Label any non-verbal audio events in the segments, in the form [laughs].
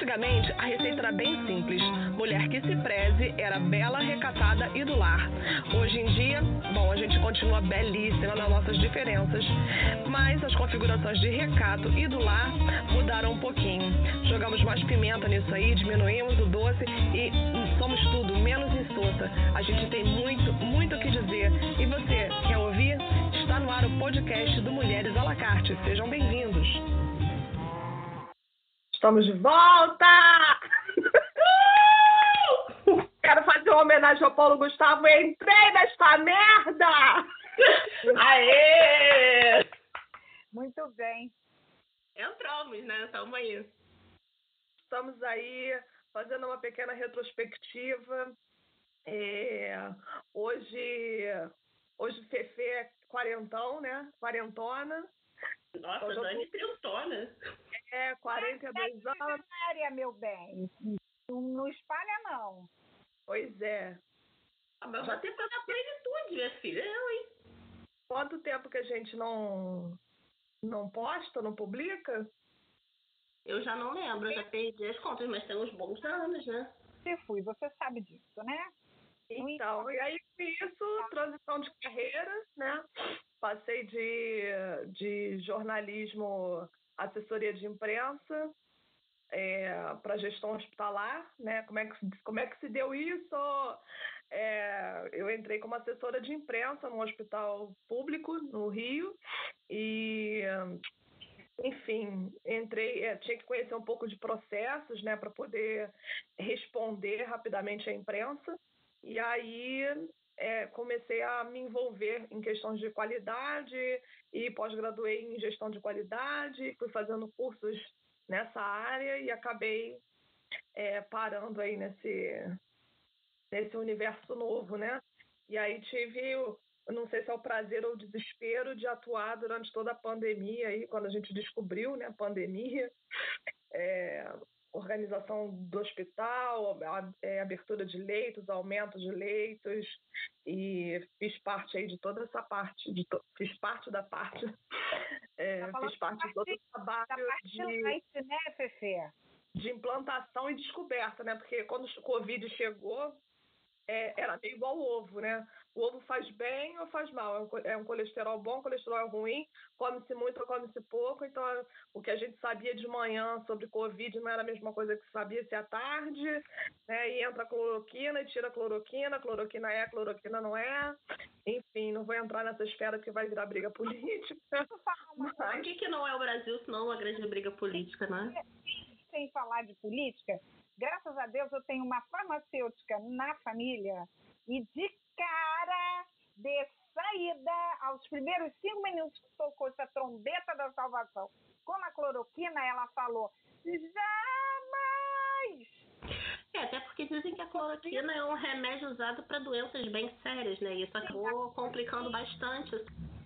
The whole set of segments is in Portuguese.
Antigamente, a receita era bem simples. Mulher que se preze era bela, recatada e do lar. Hoje em dia, bom, a gente continua belíssima nas nossas diferenças, mas as configurações de recato e do lar mudaram um pouquinho. Jogamos mais pimenta nisso aí, diminuímos o doce e somos tudo menos insossa. A gente tem muito, muito o que dizer. E você, quer ouvir? Está no ar o podcast do Mulheres à la carte. Sejam bem-vindos. Estamos de volta! [laughs] Quero fazer uma homenagem ao Paulo Gustavo. Entrei nesta merda! [laughs] Aê! Muito bem. Entramos, né? Estamos aí. Estamos aí fazendo uma pequena retrospectiva. É, hoje, hoje Fefe é quarentão, né? Quarentona. Nossa, hoje Dani tô... trintona. É, 42 é anos. Área, meu bem. Não espalha, não. Pois é. Ah, mas já tem na plenitude, minha filha. Eu, hein? Quanto tempo que a gente não, não posta, não publica? Eu já não lembro, eu já perdi as contas, mas tem uns bons anos, né? Se fui, você sabe disso, né? Então, e aí com isso, transição de carreira, né? Passei de, de jornalismo, assessoria de imprensa, é, para gestão hospitalar, né? Como é que, como é que se deu isso? É, eu entrei como assessora de imprensa no hospital público no Rio e enfim, entrei, é, tinha que conhecer um pouco de processos, né, para poder responder rapidamente à imprensa. E aí é, comecei a me envolver em questões de qualidade e pós-graduei em gestão de qualidade, fui fazendo cursos nessa área e acabei é, parando aí nesse, nesse universo novo, né? E aí tive não sei se é o prazer ou o desespero de atuar durante toda a pandemia, aí, quando a gente descobriu né, a pandemia, é, organização do hospital, é, abertura de leitos, aumento de leitos, parte aí de toda essa parte, de to, fiz parte da parte, [laughs] é, tá fiz parte de todo o trabalho de, leite, né, Fefe? de implantação e descoberta, né? Porque quando o Covid chegou, é, era meio igual ovo, né? O ovo faz bem ou faz mal? É um, é um colesterol bom, colesterol ruim, come-se muito ou come-se pouco. Então, o que a gente sabia de manhã sobre Covid não era a mesma coisa que sabia-se à tarde, né? E entra cloroquina e tira cloroquina, cloroquina é, cloroquina não é. Enfim, não vou entrar nessa esfera que vai virar briga [laughs] política. Mas... O que, que não é o Brasil, senão uma grande briga política, né? Sem falar de política, graças a Deus eu tenho uma farmacêutica na família e de cara, de saída, aos primeiros cinco minutos que tocou essa trombeta da salvação, com a cloroquina, ela falou: jamais! É, até porque dizem que a cloroquina é um remédio usado para doenças bem sérias, né? E isso acabou complicando bastante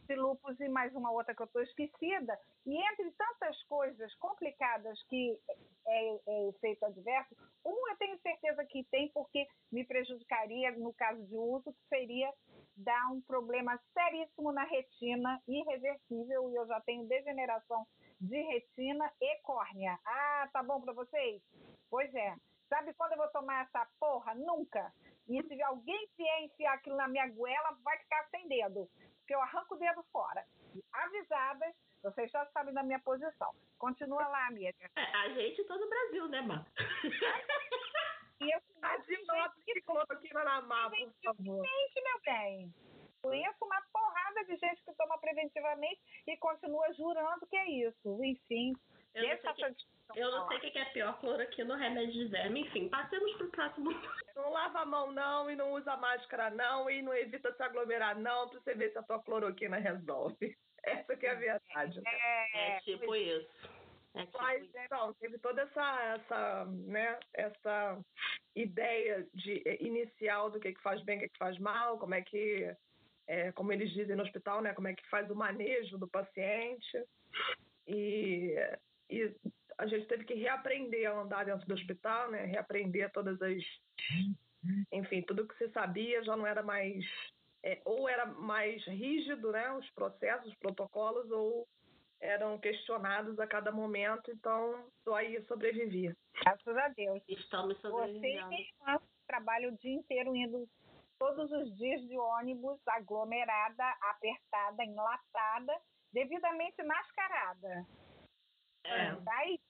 de lupus e mais uma outra que eu estou esquecida. E entre tantas coisas complicadas que é, é efeito adverso, um eu tenho certeza que tem, porque me prejudicaria no caso de uso, que seria dar um problema seríssimo na retina, irreversível, e eu já tenho degeneração de retina e córnea. Ah, tá bom para vocês? Pois é. Sabe quando eu vou tomar essa porra? Nunca. E se alguém vier enfiar aquilo na minha goela, vai ficar sem dedo porque eu arranco o dedo fora. Avisadas, vocês já sabem da minha posição. Continua lá, amiga. É, a gente todo o Brasil, né, Má? [laughs] E eu Adinota que cloroquina na má, por favor. Gente, meu bem. Conheço uma porrada de gente que toma preventivamente e continua jurando que é isso. Enfim, eu não, sei que, eu não sei o que é pior, cloroquina ou remédio de verme. Enfim, passemos pro próximo. Não lava a mão, não, e não usa máscara, não, e não evita se aglomerar, não, pra você ver se a tua cloroquina resolve. [laughs] Essa que é a verdade. Né? É, é tipo isso. É tipo Mas, então, teve toda essa, essa, né, essa ideia de, eh, inicial do que, que faz bem, o que, que faz mal, como é que, é, como eles dizem no hospital, né, como é que faz o manejo do paciente. E e a gente teve que reaprender a andar dentro do hospital, né? Reaprender todas as, enfim, tudo que você sabia já não era mais, é, ou era mais rígido, né? Os processos, os protocolos, ou eram questionados a cada momento, então tô aí, sobrevivi. Graças a Deus. Estamos sobrevivendo. Você e minha irmã trabalham o dia inteiro indo todos os dias de ônibus, aglomerada, apertada, enlatada, devidamente mascarada. É. Daí,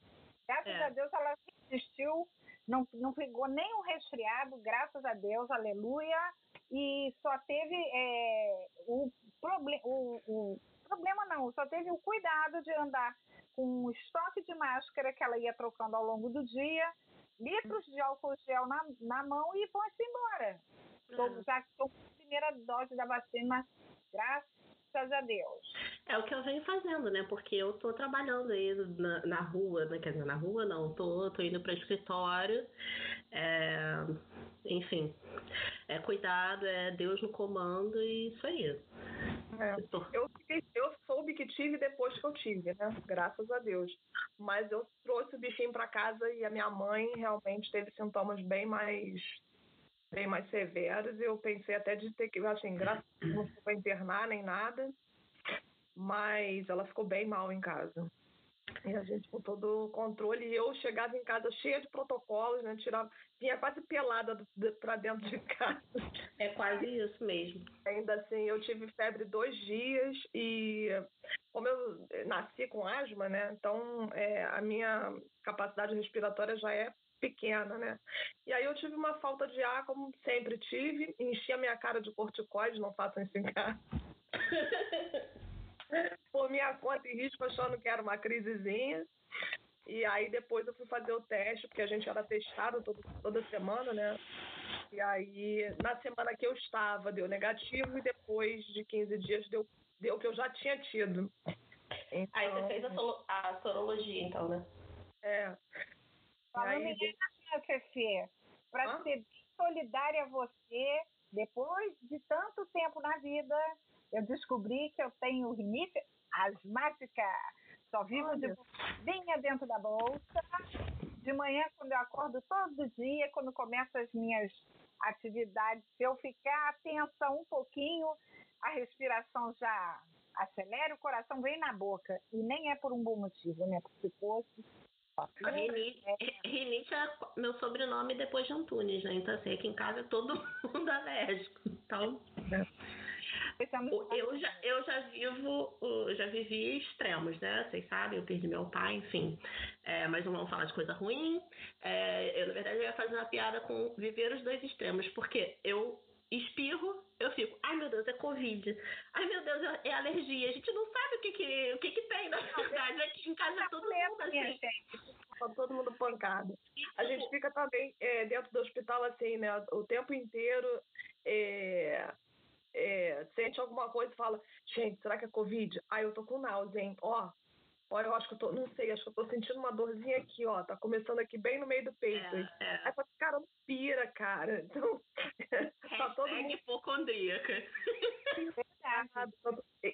graças É. a Deus, ela resistiu, não, não pegou nem um resfriado, graças a Deus, aleluia, e só teve é, o, proble o, o problema não, só teve o cuidado de andar com um estoque de máscara que ela ia trocando ao longo do dia, litros de álcool gel na, na mão e foi-se embora. Já estou com a primeira dose da vacina, graças a Deus. É o que eu venho fazendo, né? Porque eu tô trabalhando aí na, na rua, né? Quer dizer, na rua não, tô, tô indo para escritório. É, enfim, é cuidado, é Deus no comando e isso aí. É. Eu eu soube que tive depois que eu tive, né? Graças a Deus. Mas eu trouxe o bichinho para casa e a minha mãe realmente teve sintomas bem mais bem mais severos. Eu pensei até de ter que, assim, graças a Deus, não foi internar nem nada, mas ela ficou bem mal em casa. E a gente com todo o controle, e eu chegava em casa cheia de protocolos, né? Tirava, vinha quase pelada para dentro de casa. É quase isso mesmo. Ainda assim, eu tive febre dois dias e como eu nasci com asma, né? Então é, a minha capacidade respiratória já é pequena, né? E aí eu tive uma falta de ar, como sempre tive, enchi a minha cara de corticoide, não façam isso em [laughs] casa. Por minha conta e risco, achando que era uma crisezinha. E aí depois eu fui fazer o teste, porque a gente era testado todo, toda semana, né? E aí, na semana que eu estava, deu negativo, e depois de 15 dias deu, deu que eu já tinha tido. Então, Aí você fez a, a sorologia, então, né? É. Falando Aí, em minha Fefe, para ser bem solidária a você, depois de tanto tempo na vida, eu descobri que eu tenho rinite asmática. Só vivo de Olha. bolsinha dentro da bolsa. De manhã, quando eu acordo todo dia, quando começo as minhas atividades, se eu ficar atenta um pouquinho, a respiração já acelera, o coração vem na boca. E nem é por um bom motivo, né? Porque se fosse. Rinite, é meu sobrenome depois de Antunes, né? Então, assim, aqui em casa é todo [laughs] mundo alérgico. Então, eu já, eu já vivo, já vivi extremos, né? Vocês sabem, eu perdi meu pai, enfim. É, mas não vamos falar de coisa ruim. É, eu, na verdade, eu ia fazer uma piada com viver os dois extremos, porque eu espirro, eu fico, ai meu Deus, é Covid. Ai meu Deus, é alergia. A gente não sabe o que, que, o que, que tem, na verdade. Aqui em casa é todo mundo assim. gente. Tá todo mundo pancado. A gente fica também é, dentro do hospital assim, né? O tempo inteiro é, é, sente alguma coisa e fala, gente, será que é Covid? Ah, eu tô com náusea, hein? Ó, ó, eu acho que eu tô, não sei, acho que eu tô sentindo uma dorzinha aqui, ó. Tá começando aqui bem no meio do peito. É, é. Aí fala, cara, não pira, cara. [laughs] Então, tá todo mundo hipocondríaca. [laughs]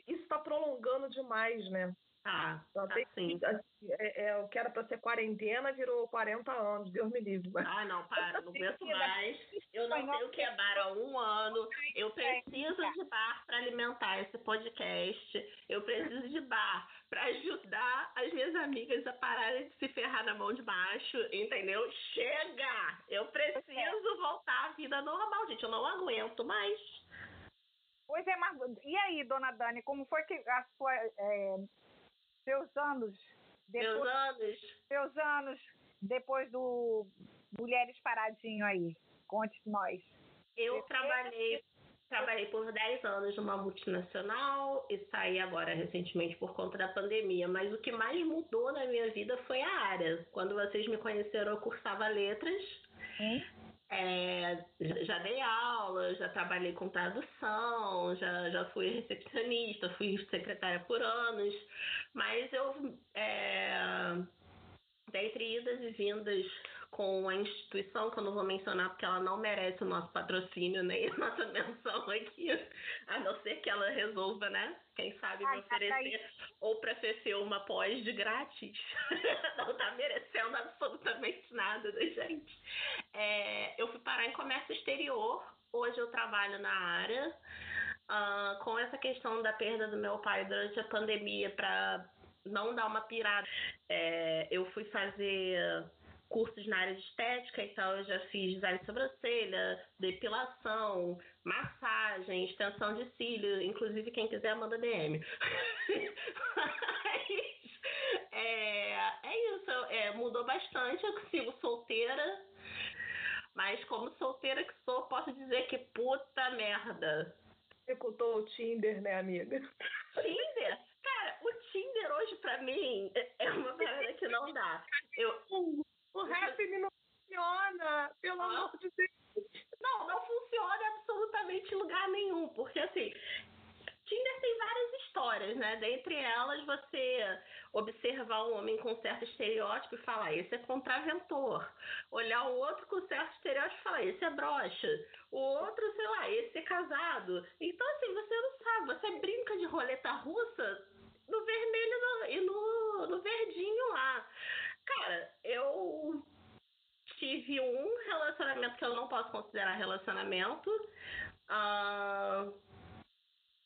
Isso tá prolongando demais, né? Tá, Então, tá tem sim. que- assim, é, é, o que era pra ser quarentena virou 40 anos, Deus me livre. Mas... Ah, não, para, não aguento mais. Eu não sei o que é bar há um ano. Eu preciso de bar para alimentar esse podcast. Eu preciso de bar para ajudar as minhas amigas a pararem de se ferrar na mão de baixo, entendeu? Chega! Eu preciso voltar à vida normal, gente. Eu não aguento mais. Pois é, mas e aí, dona Dani, como foi que a sua, é, seus anos, depois, anos. seus anos depois do Mulheres Paradinho aí? Conte nós. Eu trabalhei, trabalhei por 10 anos numa multinacional e saí agora recentemente por conta da pandemia. Mas o que mais mudou na minha vida foi a área. Quando vocês me conheceram, eu cursava letras. Hein? É, já- dei aula, já trabalhei com tradução, já, já fui recepcionista, fui secretária por anos, mas eu, é, dentre idas e vindas com a instituição, que eu não vou mencionar porque ela não merece o nosso patrocínio nem [laughs] a nossa menção aqui, a não ser que ela resolva, né? Quem sabe me Ai, tá oferecer ou para Fefe uma pós de grátis. [laughs] não tá merecendo absolutamente nada da gente. É, eu fui parar em comércio exterior. Hoje eu trabalho na área. Ah, com essa questão da perda do meu pai durante a pandemia para não dar uma pirada. É, eu fui fazer cursos na área de estética, então eu já fiz design de sobrancelha, depilação, massagem, extensão de cílio, inclusive quem quiser manda DM. [laughs] é, é isso, é, mudou bastante, eu sigo solteira, mas como solteira que sou, posso dizer que puta merda. Executou o Tinder, né, amiga? Tinder? Cara, o Tinder hoje pra mim é uma parada que não dá. Eu, o rap não funciona, pelo ah. amor de Deus. Não, não funciona absolutamente em lugar nenhum, porque assim, Tinder tem várias histórias, né? Dentre elas, você observar um homem com certo estereótipo e falar, esse é contraventor. Olhar o outro com certo estereótipo e falar, esse é brocha. O outro, sei lá, esse é casado. Então, assim, você não sabe, você brinca de roleta russa no vermelho e no, no verdinho lá. Cara, eu tive um relacionamento que eu não posso considerar relacionamento. Uh,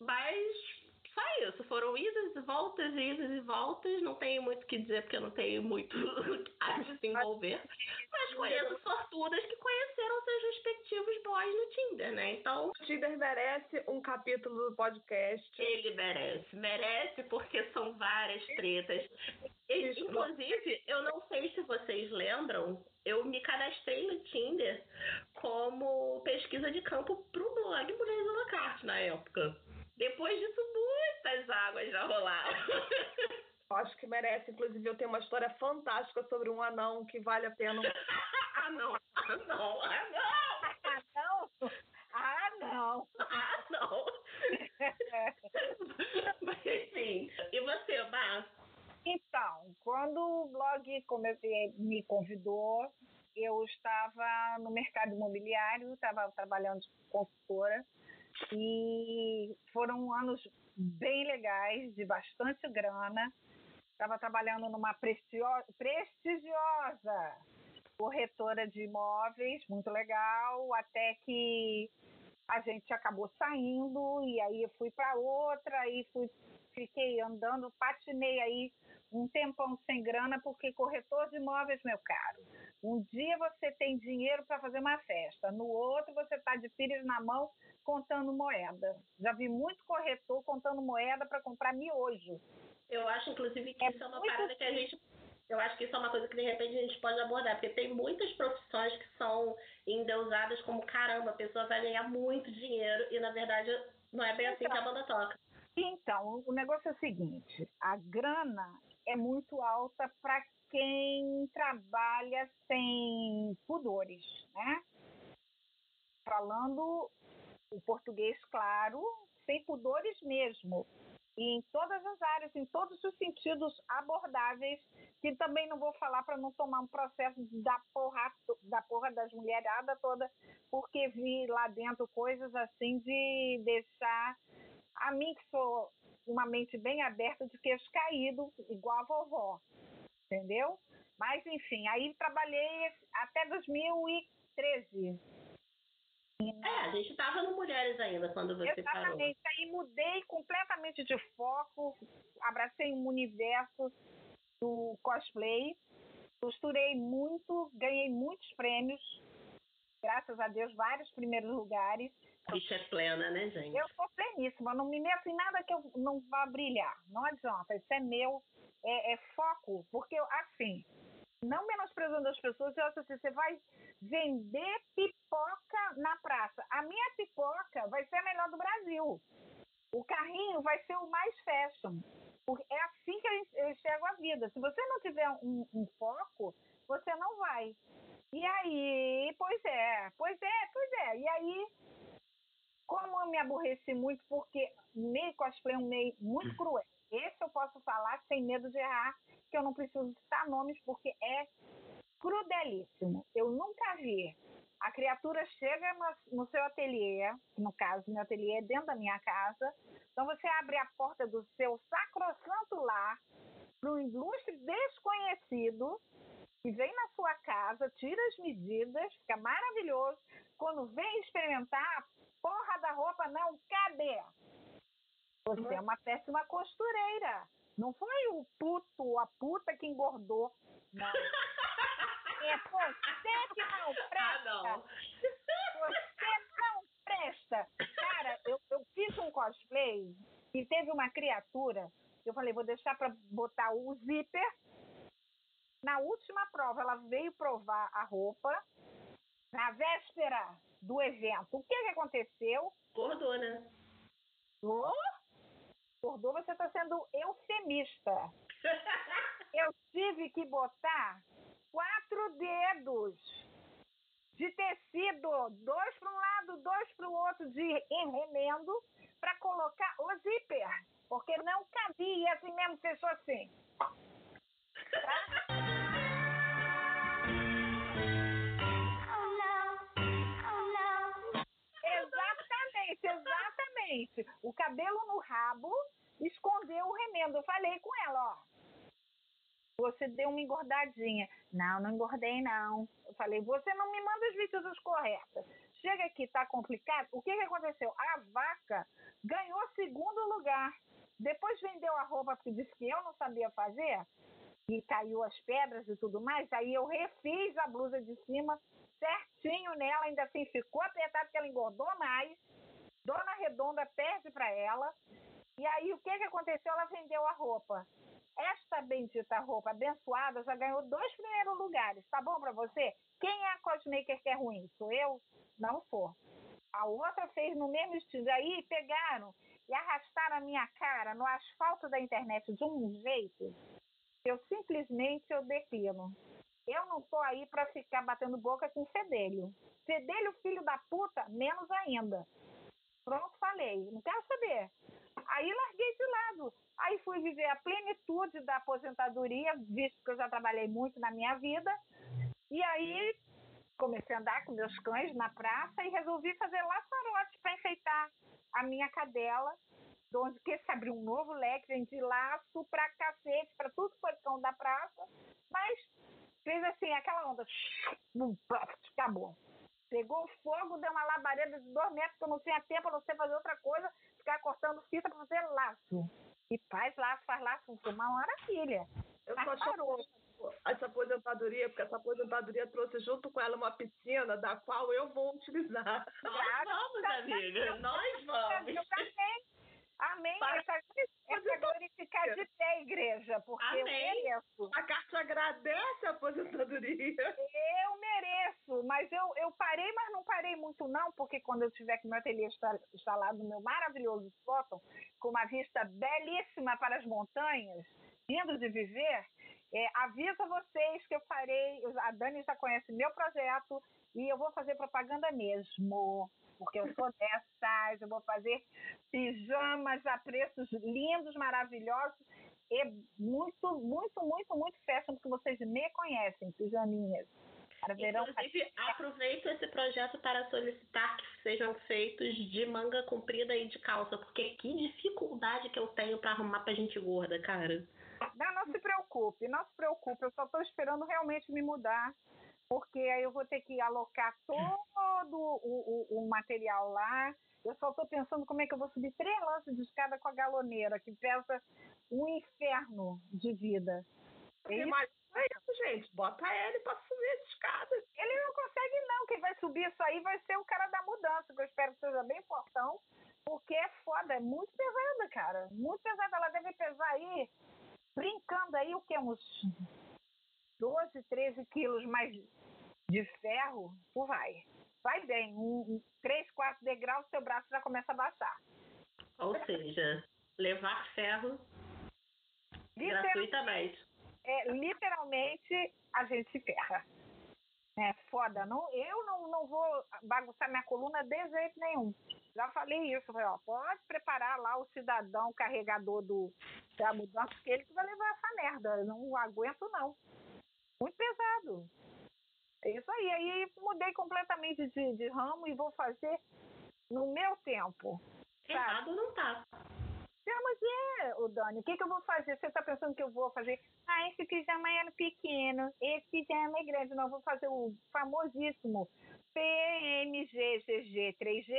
mas só isso. Foram idas e voltas, idas e voltas. Não tenho muito o que dizer, porque eu não tenho muito [laughs] a desenvolver. Mas conheço sortudas que conheceram seus respectivos boys no Tinder, né? Então. O Tinder merece um capítulo do podcast. Ele merece. Merece, porque são várias tretas. E, inclusive, eu não sei se vocês lembram, eu me cadastrei no Tinder como pesquisa de campo pro blog Mulheres Holocarte na época. Depois disso, muitas águas já rolaram. [laughs] Acho que merece. Inclusive, eu tenho uma história fantástica sobre um anão que vale a pena. [laughs] ah, não. Ah, não. Ah, não. Ah, não. Ah, não. [laughs] Mas, enfim. E você, Bá? Então, quando o blog me convidou, eu estava no mercado imobiliário, estava trabalhando como consultora e foram anos bem legais, de bastante grana. Estava trabalhando numa prestigiosa corretora de imóveis, muito legal, até que a gente acabou saindo e aí eu fui para outra e fui fiquei andando, patinei aí um tempão sem grana, porque corretor de imóveis, meu caro, um dia você tem dinheiro para fazer uma festa, no outro você está de pires na mão contando moeda. Já vi muito corretor contando moeda para comprar miojo. Eu acho, inclusive, que é isso é uma parada que a gente eu acho que isso é uma coisa que de repente a gente pode abordar, porque tem muitas profissões que são endeusadas como caramba, a pessoa vai ganhar muito dinheiro e na verdade não é bem assim que a banda toca. Então, o negócio é o seguinte: a grana é muito alta para quem trabalha sem pudores, né? Falando o português claro, sem pudores mesmo. E em todas as áreas, em todos os sentidos abordáveis, que também não vou falar para não tomar um processo da porra, da porra das mulheradas toda, porque vi lá dentro coisas assim de deixar a mim, que sou uma mente bem aberta, de queixo caído, igual a vovó, entendeu? Mas, enfim, aí trabalhei até 2013. É, a gente estava no Mulheres ainda quando você Exatamente. Parou. Aí mudei completamente de foco, abracei um universo do cosplay, costurei muito, ganhei muitos prêmios, graças a Deus, vários primeiros lugares. Bicha é plena, né, gente? Eu sou pleníssima, não me meto em nada que eu não vá brilhar. Não adianta, isso é meu, é, é foco, porque assim, não menosprezando as pessoas, eu acho assim, você vai vender pipoca na praça. A minha pipoca vai ser a melhor do Brasil. O carrinho vai ser o mais fashion. Porque é assim que eu enxergo a vida. Se você não tiver um, um foco, você não vai. E aí, pois é, pois é, pois é. E aí, como eu me aborreci muito, porque meio cosplay é um meio muito cruel. Esse eu posso falar sem medo de errar, que eu não preciso citar nomes, porque é crudelíssimo. Eu nunca vi. A criatura chega no, seu ateliê, no caso, meu ateliê é dentro da minha casa. Então você abre a porta do seu sacrosanto lar para um ilustre desconhecido que vem na sua casa, tira as medidas, fica maravilhoso. Quando vem experimentar, a porra da roupa não cabe. Você é uma péssima costureira. Não foi o puto, a puta que engordou. Não. É você que não presta. [laughs] Ah, não. Você não presta. Cara, eu, eu fiz um cosplay e teve uma criatura. Eu falei, vou deixar para botar o zíper. Na última prova, ela veio provar a roupa. Na véspera do evento, o que, que aconteceu? Acordou, né? Oh? Acordou, você está sendo eufemista. [laughs] eu tive que botar quatro dedos de tecido, dois para um lado, dois para o outro, de remendo, para colocar o zíper, porque não cabia assim mesmo fechou assim. Tá? Exatamente, exatamente. O cabelo no rabo escondeu o remendo. Eu falei com ela, ó você deu uma engordadinha. Não, não engordei, não. Eu falei, você não me manda as medidas corretas. Chega aqui, tá complicado. O que, que aconteceu? A vaca ganhou segundo lugar. Depois vendeu a roupa porque disse que eu não sabia fazer. E caiu as pedras e tudo mais. Aí eu refiz a blusa de cima certinho nela. Ainda assim ficou apertado porque ela engordou mais. Dona Redonda perde para ela. E aí o que, que aconteceu? Ela vendeu a roupa. Esta bendita roupa abençoada já ganhou dois primeiros lugares. Tá bom para você? Quem é a cosmaker que é ruim? Sou eu? Não sou. A outra fez no mesmo estilo. Aí pegaram e arrastaram a minha cara no asfalto da internet de um jeito eu simplesmente eu declino. Eu não tô aí para ficar batendo boca com fedelho. Fedelho, filho da puta, menos ainda. Pronto, falei. Não quero saber. Aí larguei de lado. Aí fui viver a plenitude da aposentadoria, visto que eu já trabalhei muito na minha vida. E aí comecei a andar com meus cães na praça e resolvi fazer laçarote para enfeitar a minha cadela, onde que se abriu um novo leque, vendi laço pra cacete, para tudo que foi cão da praça. Mas fez assim, aquela onda, acabou. Pegou fogo, deu uma labareda de dois metros, que eu não tinha tempo, a não sei fazer outra coisa, ficar cortando fita para fazer laço. E faz laço, faz laço, foi uma maravilha. Eu só parou. Essa aposentadoria, porque essa aposentadoria trouxe junto com ela uma piscina da qual eu vou utilizar. Nós vamos, amiga. Nós vamos. Amém. Para... Essa, essa glorificar de pé, igreja, porque Amém. eu mereço. A carta agradece a aposentadoria. Eu mereço, mas eu, eu parei, mas não parei muito não, porque quando eu tiver com meu ateliê instalado no meu maravilhoso sótão, com uma vista belíssima para as montanhas, lindo de viver, é, aviso a vocês que eu farei, a Dani já conhece meu projeto, e eu vou fazer propaganda mesmo porque eu sou [laughs] dessas, eu vou fazer pijamas a preços lindos, maravilhosos e muito, muito, muito, muito fashion, porque vocês me conhecem, pijaminhas. Para verão, Inclusive, aproveito esse projeto para solicitar que sejam feitos de manga comprida e de calça, porque que dificuldade que eu tenho para arrumar para gente gorda, cara. Não, não se preocupe, não se preocupe, eu só estou esperando realmente me mudar porque aí eu vou ter que alocar todo o, o, o material lá. Eu só estou pensando como é que eu vou subir três lances de escada com a galoneira, que pesa um inferno de vida. É Mas é isso, gente. Bota ele para subir as escadas. Ele não consegue, não. Quem vai subir isso aí vai ser o cara da mudança, que eu espero que seja bem fortão, porque é foda, é muito pesada, cara. Muito pesada. Ela deve pesar aí, brincando aí, o que? Uns 12, 13 quilos mais de ferro, tu vai. Vai bem, um, um, 3, 4 degraus, seu braço já começa a baixar. Ou seja, levar ferro gratuitamente. É, literalmente, a gente se ferra. É foda. Não, eu não, não vou bagunçar minha coluna de jeito nenhum. Já falei isso. Falei, ó, pode preparar lá o cidadão carregador do, da mudança, porque ele que vai levar essa merda. Eu não aguento, não. Muito pesado. É isso aí. Aí mudei completamente de, de ramo e vou fazer no meu tempo. Errado não tá. Não, mas é, o Dani, o que, que eu vou fazer? Você tá pensando que eu vou fazer? Ah, esse pijama é pequeno, esse pijama é grande. Não, vou fazer o famosíssimo PMGGG3G.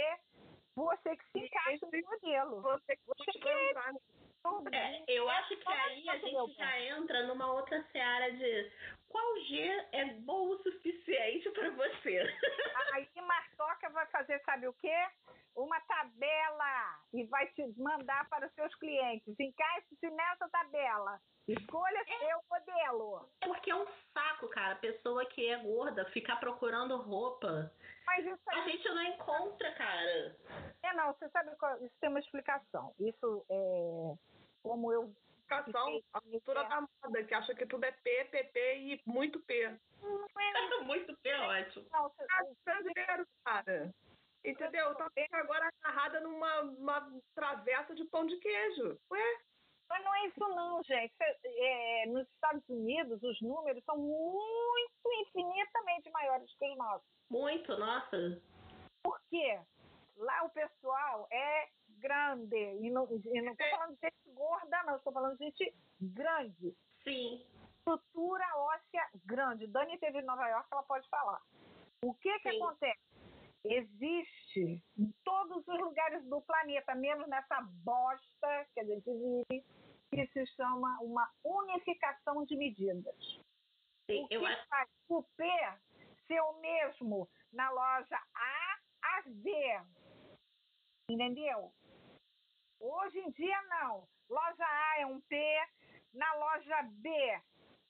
Você que se encaixa no modelo. Você que você É, eu acho que aí a gente já entra numa outra seara de qual G é bom o suficiente para você. Aí Martoca vai fazer, sabe o quê? Uma tabela e vai te mandar para os seus clientes. Encaixe-se nessa tabela. Escolha é, seu modelo. É porque é um cara. A pessoa que é gorda ficar procurando roupa. Mas isso aí... A gente não encontra, cara. É, não. Você sabe qual... Isso tem uma explicação. Isso é como eu. Explicação, a cultura da moda, que acha que tudo é P, PP e muito P. muito P, ótimo. Não, você, ah, brasileiro, cara. Entendeu? Tá agora agarrada numa uma travessa de pão de queijo. Ué? Mas não é isso não, gente. É, nos Estados Unidos, os números são muito, infinitamente maiores que os nossos. Muito, nossa. Por quê? Lá o pessoal é grande. E não estou é. falando de gente gorda, não. Estou falando de gente grande. Sim. Estrutura óssea grande. Dani teve em Nova York, ela pode falar. O que, que acontece? Existe em todos os lugares do planeta, menos nessa bosta que a gente vive, que se chama uma unificação de medidas. Sim, o que eu faz o P ser o mesmo na loja A a Z? Entendeu? Hoje em dia, não. Loja A é um P, na loja B,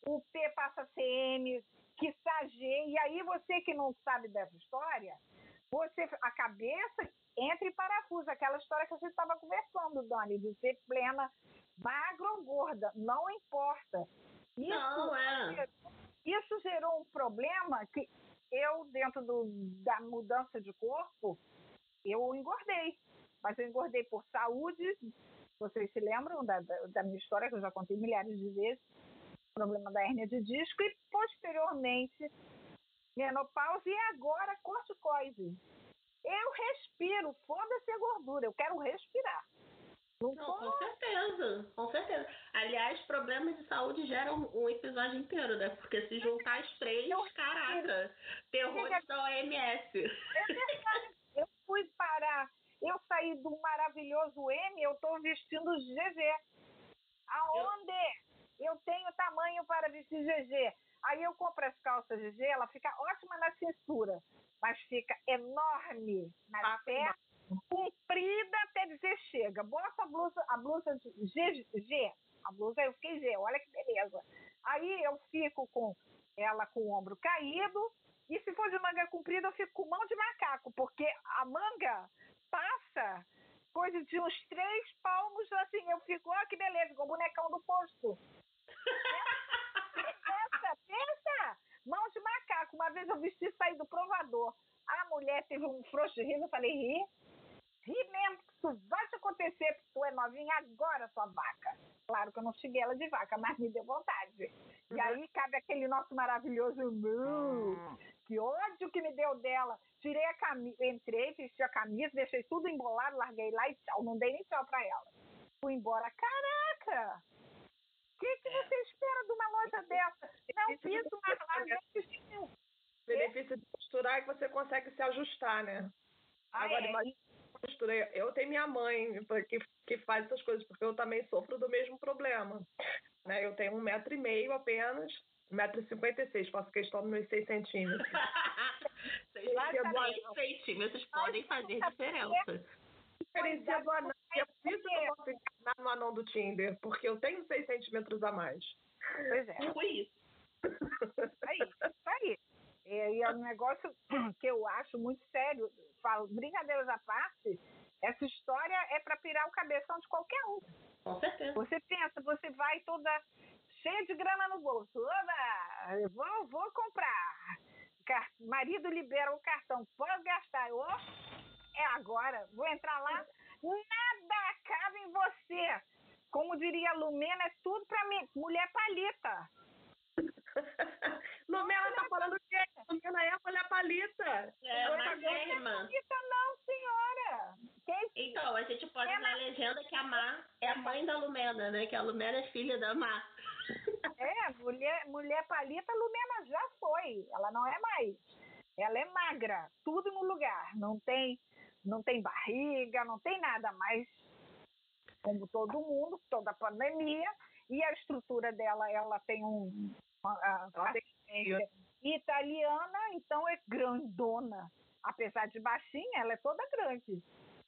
o P passa a ser M, que G, e aí você que não sabe dessa história, você, a cabeça entra em parafuso, aquela história que a gente estava conversando, Dani, de ser plena, magra ou gorda, não importa. Isso, não, é. isso gerou um problema que eu, dentro do, da mudança de corpo, eu engordei. Mas eu engordei por saúde. Vocês se lembram da, da, da minha história, que eu já contei milhares de vezes? Problema da hérnia de disco e, posteriormente, menopausa e agora corticoide. Eu respiro, foda-se a gordura, eu quero respirar. Não, Não com certeza, com certeza. Aliás, problemas de saúde geram um episódio inteiro, né? Porque se juntar as três, eu caraca, terrores da OMS. É. Eu fui parar eu saí do maravilhoso M, eu estou vestindo GG. Aonde eu... eu tenho tamanho para vestir GG? Aí eu compro as calças GG, ela fica ótima na cintura, mas fica enorme na ah, perna, comprida até dizer chega. Bota a blusa, a blusa de GG, a blusa eu fiquei G, olha que beleza. Aí eu fico com ela com o ombro caído, e se for de manga comprida, eu fico com mão de macaco, porque a manga passa coisa de uns três palmos, assim, eu fico, ó, oh, que beleza, com o bonecão do posto. [laughs] pensa, pensa! Mão de macaco. Uma vez eu vesti sair do provador. A mulher teve um frouxo de riso, eu falei, ri? Ri mesmo, que isso vai te acontecer, porque tu é novinha agora, sua vaca. Claro que eu não cheguei ela de vaca, mas me deu vontade. E uhum. aí cabe aquele nosso maravilhoso mu. Que ódio que me deu dela. Tirei a camisa, entrei, vesti a camisa, deixei tudo embolado, larguei lá e tchau. Não dei nem tchau pra ela. Fui embora. Caraca! O que, que você espera de uma loja dessa? Não piso mais nem O benefício de costurar é que você consegue se ajustar, né? Ah, Agora, é? imagina costura. Eu tenho minha mãe que, que faz essas coisas, porque eu também sofro do mesmo problema. Né? Eu tenho um metro e meio apenas, um metro e cinquenta e seis, faço questão dos meus seis centímetros. [laughs] seis centímetros podem fazer diferença. Diferencia do anão. É por isso que eu posso encarnar no anão do Tinder, porque eu tenho seis centímetros a mais. Pois é. Foi isso. Aí, aí. E é um negócio [clears throat] que eu acho muito sério. Falo, brincadeiras à parte, essa história é para pirar o cabeção de qualquer um. Com certeza. Você pensa, você vai toda cheia de grana no bolso. Oba, vou, vou comprar. Car marido libera o cartão, pode gastar. Eu, é agora, vou entrar lá. Nada acaba em você. Como diria a Lumena, é tudo para mim. Mulher palita. [laughs] Lumena tá falando o quê? Lumena é mulher palita. É, uma irmã. Palita não, senhora. Quem... Então, a gente pode é na legenda que a Má é a mãe da Lumena, né? Que a Lumena é filha da Má. [laughs] É, mulher, mulher palita, a Lumena já foi. Ela não é mais. Ela é magra, tudo no lugar. Não tem, não tem barriga, não tem nada, mas como todo mundo, toda a pandemia, e a estrutura dela, ela tem um. Uma, a, italiana, então é grandona. Apesar de baixinha, ela é toda grande.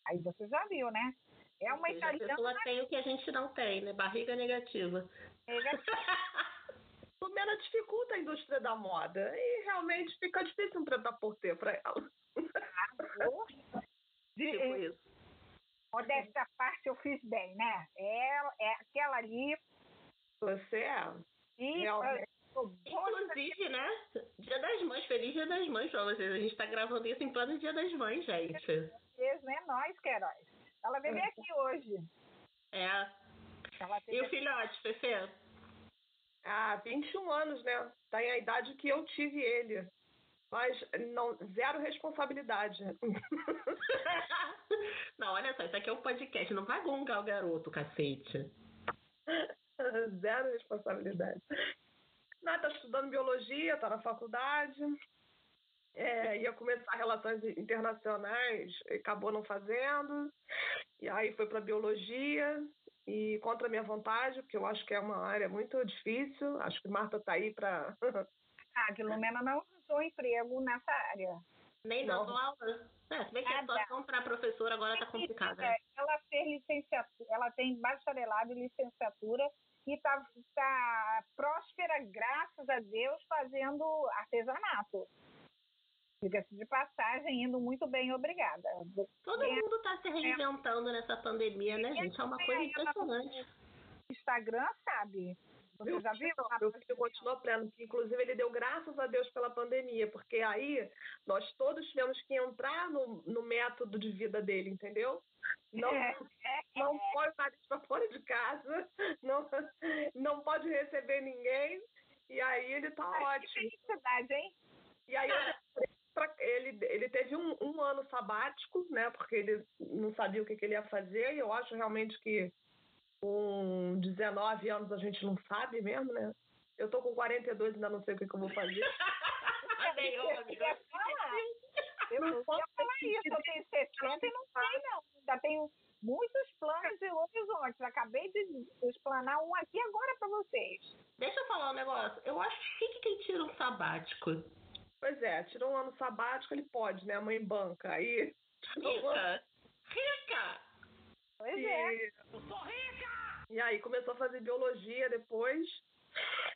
Aí você já viu, né? É uma seja, italiana. A pessoa tem o que a gente não tem, né? Barriga negativa. Negativa. [laughs] Lumena dificulta a indústria da moda e realmente fica difícil um prêt-à-porter para ela. Tipo isso. Modéstia parte eu fiz bem, né? É, é aquela ali. Você é. E, realmente. Inclusive, né? Dia das Mães, feliz Dia das Mães pra vocês. A gente tá gravando isso em plano Dia das Mães, gente. É né? Nós, Queiroz. Ela veio é. aqui hoje. É. E o filhote, Fefe? Ah, 21 anos, né? Tá em a idade que eu tive ele. Mas não, zero responsabilidade. [laughs] não, olha só, isso aqui é um podcast, não vai gongar o garoto, cacete. [laughs] zero responsabilidade. Não, tá estudando biologia, tá na faculdade. É, ia começar relações internacionais, acabou não fazendo. E aí foi para biologia e contra a minha vontade, porque eu acho que é uma área muito difícil. Acho que Marta está aí para. ah, de Lumena não arranjou emprego nessa área. Nem dando aula. É, se bem que a situação para a professora agora está complicada. Né? Ela fez licenciatura, ela tem bacharelado e licenciatura e está tá próspera, graças a Deus, fazendo artesanato. Diga-se de passagem, indo muito bem, obrigada. Todo é, mundo está se reinventando é, nessa pandemia, né, gente? É uma coisa impressionante. Instagram, sabe? Você meu já viu? Meu filho continuou pleno, que inclusive ele deu graças a Deus pela pandemia, porque aí nós todos tivemos que entrar no, no método de vida dele, entendeu? Não, é, é, não é. pode sair para fora de casa, não, não pode receber ninguém, e aí ele tá ótimo. Que felicidade, hein? E aí [laughs] ele, ele teve um, um, ano sabático, né? Porque ele não sabia o que, que, ele ia fazer, e eu acho realmente que com 19 anos a gente não sabe mesmo, né? Eu tô com 42 ainda não sei o que, que eu vou fazer. [laughs] eu, amiga. Eu não posso falar isso, eu tenho 60 e não sei não. Ainda tenho muitos planos e horizontes. Acabei de explanar um aqui agora para vocês. Deixa eu falar um negócio. Eu acho chique quem tira um sabático. Pois é, tirou um ano sabático, ele pode, né? A mãe banca. Aí. Rica! [laughs] Rica! Pois e... é. Eu sou rica! E aí começou a fazer biologia depois.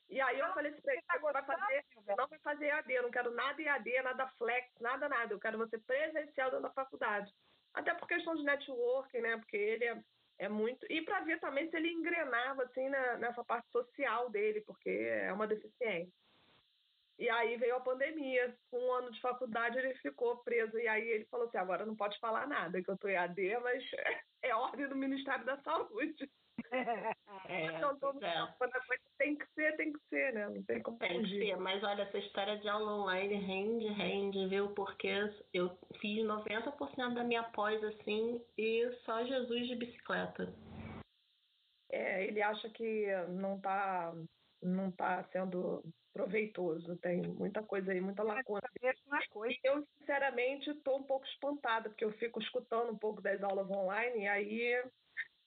E aí eu falei assim, você tá vai fazer, não vai fazer EAD, eu não quero nada EAD, nada flex, nada, nada. Eu quero você presencial dentro da faculdade. Até por questão de networking, né? Porque ele é, é muito. E para ver também se ele engrenava assim na, nessa parte social dele, porque é uma deficiência. E aí veio a pandemia. Com um ano de faculdade ele ficou preso. E aí ele falou assim: agora não pode falar nada, que eu tô EAD, mas [laughs] é ordem do Ministério da Saúde. É, então, todo é. quando a coisa tem que ser, tem que ser, né? Não tem como Tem que ser, mas olha, essa história de aula online rende, rende, viu? Porque eu fiz 90% da minha pós assim e só Jesus de bicicleta. É, ele acha que não tá, não tá sendo proveitoso. Tem muita coisa aí, muita lacuna. E eu, sinceramente, estou um pouco espantada, porque eu fico escutando um pouco das aulas online e aí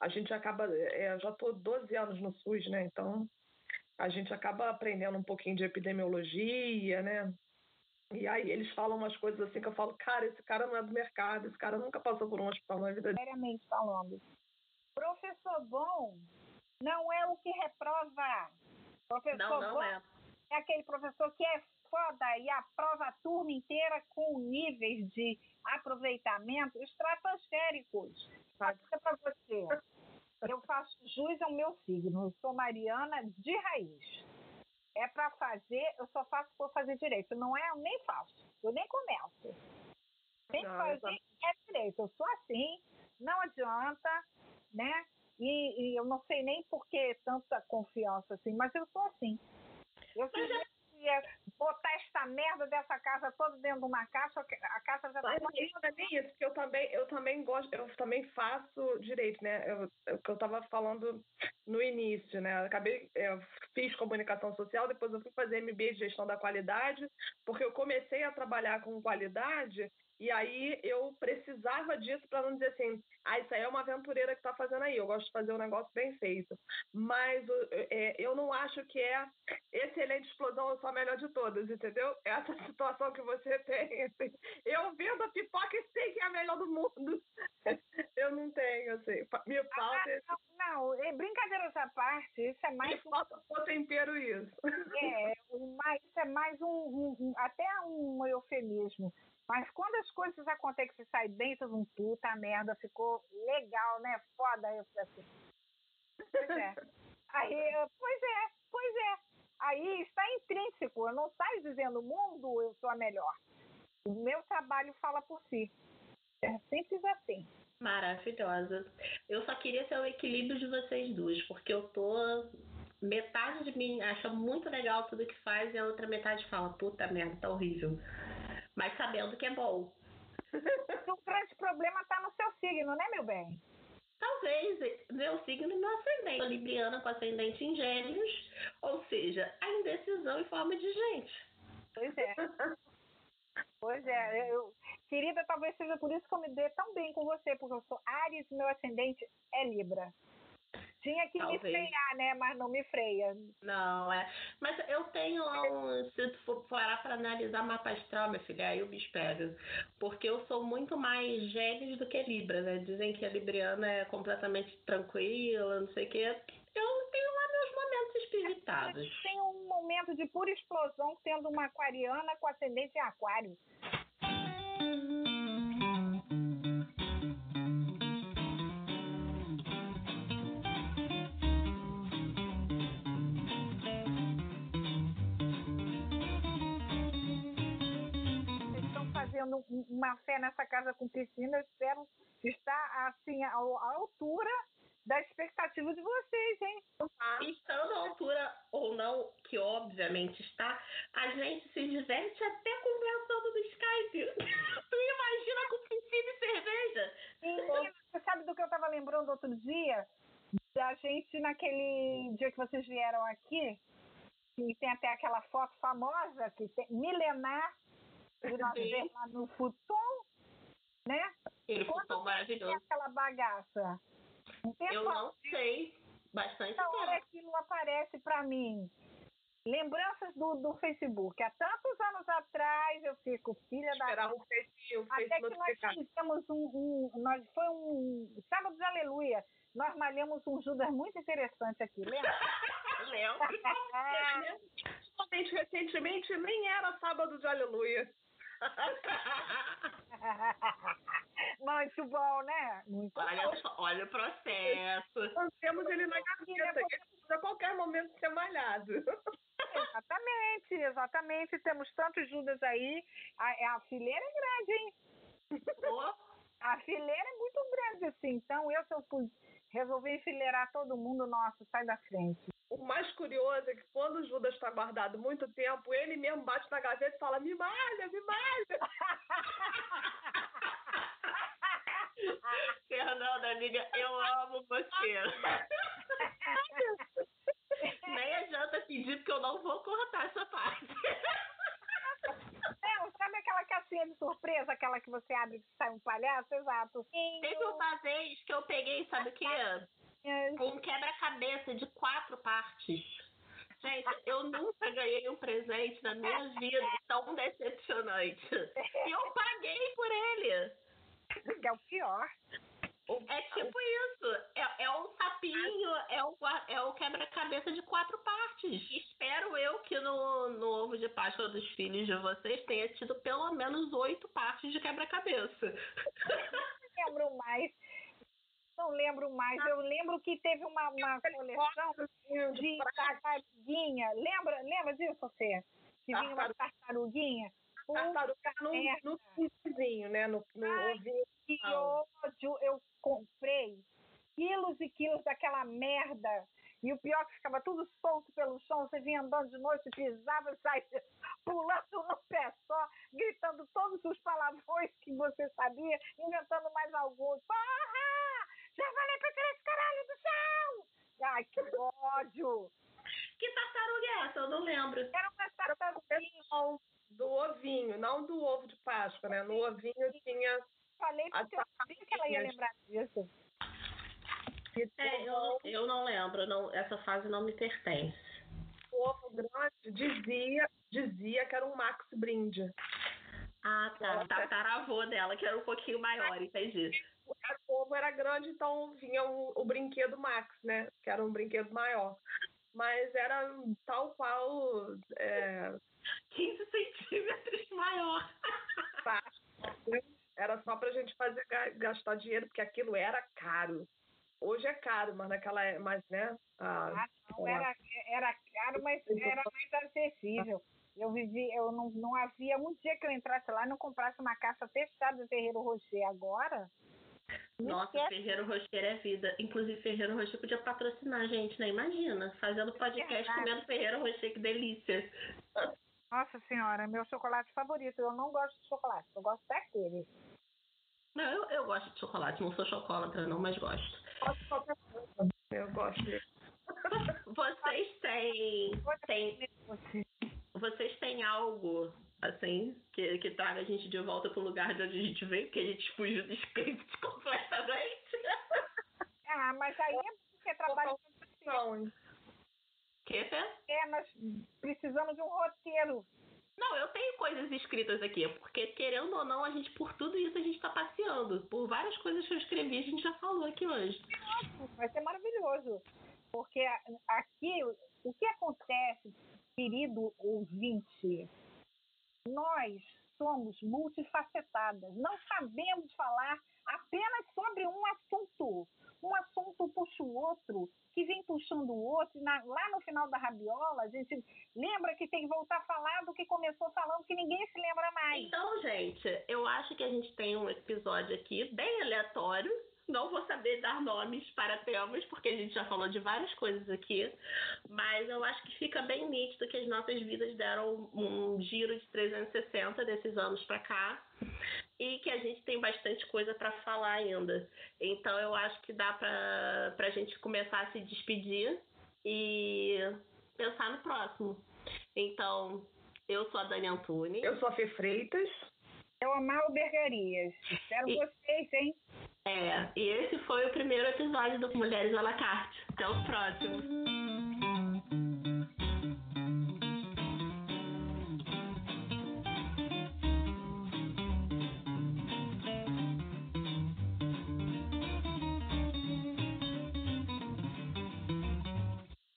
a gente acaba. É, já estou 12 anos no SUS, né? Então a gente acaba aprendendo um pouquinho de epidemiologia, né? E aí eles falam umas coisas assim que eu falo, cara, esse cara não é do mercado, esse cara nunca passou por um hospital na vida dele. Seriamente falando. Professor bom não é o que reprova. Professor não, não bom é é aquele professor que é foda e aprova a turma inteira com níveis de aproveitamento estratosféricos. Pode ser para você. Eu faço jus ao meu signo. Eu sou Mariana de raiz. É para fazer, eu só faço por fazer direito. Não é, eu nem faço. Eu nem começo. Tem que fazer é direito. Eu sou assim, não adianta, né? E, e eu não sei nem por que tanta confiança assim, mas eu sou assim. Eu queria botar essa merda dessa casa toda dentro de uma caixa, a caixa já está. Não é nem isso, porque eu também, eu também gosto, eu também faço direito, né? Eu, eu, eu tava falando no início, né? acabei, é, fiz comunicação social, depois eu fui fazer MBA de gestão da qualidade, porque eu comecei a trabalhar com qualidade e aí eu precisava disso para não dizer assim, ah, isso aí é uma aventureira que está fazendo aí, eu gosto de fazer um negócio bem feito. Mas é, eu não acho que é excelente explosão, eu sou a melhor de todas, entendeu? Essa [laughs] situação que você tem. Assim, eu vendo a pipoca e sei que é a melhor do mundo. [laughs] eu não tenho, assim. Me ah, falta. Ah, não, não, é brincadeiras à parte, isso é mais. Me falta o tempero isso. É, mas isso é mais um, um, um até um eufemismo mas quando as coisas acontecem você sai bem, todo um puta merda, ficou legal, né? Foda eu assim. Pois é. Aí, pois é, pois é. Aí está intrínseco, eu não saio dizendo mundo, eu sou a melhor. O meu trabalho fala por si. É simples assim. Maravilhosa. Eu só queria ser o equilíbrio de vocês duas, porque eu tô. Metade de mim acha muito legal tudo que faz e a outra metade fala, puta merda, tá horrível mas sabendo que é bom. o [laughs] grande problema está no seu signo, né, meu bem? Talvez meu signo e meu ascendente. Sou libriana com ascendente em gêmeos, ou seja, a indecisão em forma de gente. Pois é. Pois é, eu, querida, talvez seja por isso que eu me dê tão bem com você, porque eu sou Ares e meu ascendente é Libra. Tinha que Talvez. me frear, né? Mas não me freia. Não, é. Mas eu tenho lá um. Se tu for parar pra analisar mapa astral, minha filha, aí eu me espero. Porque eu sou muito mais Gêmeos do que Libra, né? Dizem que a Libriana é completamente tranquila, não sei o quê. Eu tenho lá meus momentos espiritados. Tem um momento de pura explosão tendo uma aquariana com ascendente em aquário. Fazendo uma fé nessa casa com piscina, eu espero estar assim à, altura da expectativa de vocês, hein? Estando à altura ou não, que obviamente está, a gente se diverte até conversando no Skype. [laughs] tu imagina com piscina e cerveja? Sim, você sabe do que eu estava lembrando outro dia? Da gente naquele dia que vocês vieram aqui, que tem até aquela foto famosa, que tem milenar de nós ver lá no futon, né? Aquele futon maravilhoso. aquela bagaça? Eu não sei. Bastante Na hora aquilo aparece para mim. Lembranças do, do Facebook. Há tantos anos atrás eu fico filha Esperar da. Um Facebook, Até que nós fizemos um, um, nós foi um sábado de aleluia. Nós malhamos um Judas muito interessante aqui, lembra? [laughs] Lembro. [laughs] recentemente nem era sábado de aleluia. [laughs] Muito bom, né? Muito olha, bom. olha o processo. Nós temos ele na gaveta, a qualquer momento ser malhado. Exatamente, exatamente. Temos tantos Judas aí. A, a fileira é grande, hein? A fileira é muito grande, assim. Então, eu, se eu resolvi enfileirar todo mundo, nossa, sai da frente. O mais curioso é que quando o Judas está guardado muito tempo, ele mesmo bate na gaveta e fala: Me malha, me malha. [laughs] Fernanda, amiga, eu amo você. [laughs] Nem adianta pedir, porque eu não vou cortar essa parte. Não, sabe aquela caixinha de surpresa, aquela que você abre e sai um palhaço? Exato. Teve uma vez que eu peguei, sabe o quê? Um quebra-cabeça de quatro partes. Gente, eu nunca ganhei um presente na minha vida tão decepcionante. E eu paguei por ele. É o pior. É tipo isso. É, é um sapinho, é o, é o quebra-cabeça de quatro partes. Espero eu que no, no ovo de Páscoa dos filhos de vocês tenha tido pelo menos oito partes de quebra-cabeça. Lembro mais. Não lembro mais. Eu lembro que teve uma, uma coleção de tartaruguinha. Lembra, lembra disso, você? Que vinha uma tartaruguinha? Tartaruga no, no vizinho, né? No, no Ai, que ódio! Eu comprei quilos e quilos daquela merda. E o pior é que ficava tudo solto pelo chão. Você vinha andando de noite, pisava, [laughs] saía pulando no pé só, gritando todos os palavrões que você sabia, inventando mais alguns. Porra! Já falei pra esse caralho do chão! Ai, que ódio! Que tartaruga é essa? Eu não lembro. Era uma tartaruga do ovinho, não do ovo de Páscoa, né? No ovinho tinha. Falei porque eu sabia que ela ia lembrar disso. É, eu, eu não lembro, não, essa fase não me pertence. O ovo grande dizia, dizia que era um Max Brinde. Ah, tá. O tataravô dela, que era um pouquinho maior, entendi. O ovo era grande, então vinha o, o brinquedo Max, né? Que era um brinquedo maior. Mas era tal qual. É... 15 centímetros maior. [laughs] Era só pra gente fazer gastar dinheiro, porque aquilo era caro. Hoje é caro, mas naquela é mas né? Ah, ah não, era, era caro, mas era mais acessível. Eu vivi, eu não, não havia um dia que eu entrasse lá e não comprasse uma caixa fechada do Ferreiro Rocher. Agora. Nossa, esquece. Ferreiro Rocher é vida. Inclusive, Ferreiro Rocher podia patrocinar a gente, né? Imagina, fazendo podcast é comendo Ferreiro Rocher, que delícia. Nossa senhora, meu chocolate favorito. Eu não gosto de chocolate, eu gosto daquele. Não, eu, eu gosto de chocolate, não sou chocolatra não, mas gosto. Eu gosto. [laughs] [laughs] Vocês têm, têm vocês têm algo assim que, que traga a gente de volta pro lugar de onde a gente veio, porque a gente fugiu do script [laughs] completamente. Ah, mas aí é porque trabalha com que, É, nós precisamos de um roteiro. Não, eu tenho coisas escritas aqui, porque querendo ou não, a gente, por tudo isso, a gente está passeando. Por várias coisas que eu escrevi, a gente já falou aqui hoje. Vai ser maravilhoso. Porque aqui, o que acontece, querido ouvinte, nós somos multifacetadas, não sabemos falar apenas sobre um assunto. Um assunto puxa o outro, que vem puxando o outro, na, lá no final da rabiola, a gente lembra que tem que voltar a falar do que começou falando, que ninguém se lembra mais. Então, gente, eu acho que a gente tem um episódio aqui bem aleatório, não vou saber dar nomes para temas, porque a gente já falou de várias coisas aqui, mas eu acho que fica bem nítido que as nossas vidas deram um giro de 360 desses anos para cá e que a gente tem bastante coisa para falar ainda. Então eu acho que dá para a gente começar a se despedir e pensar no próximo. Então, eu sou a Dani Antunes. Eu sou a Fê Freitas. Eu Amal Bergarias. Espero e... vocês, hein? É, e esse foi o primeiro episódio do Mulheres à la carte. Até o próximo.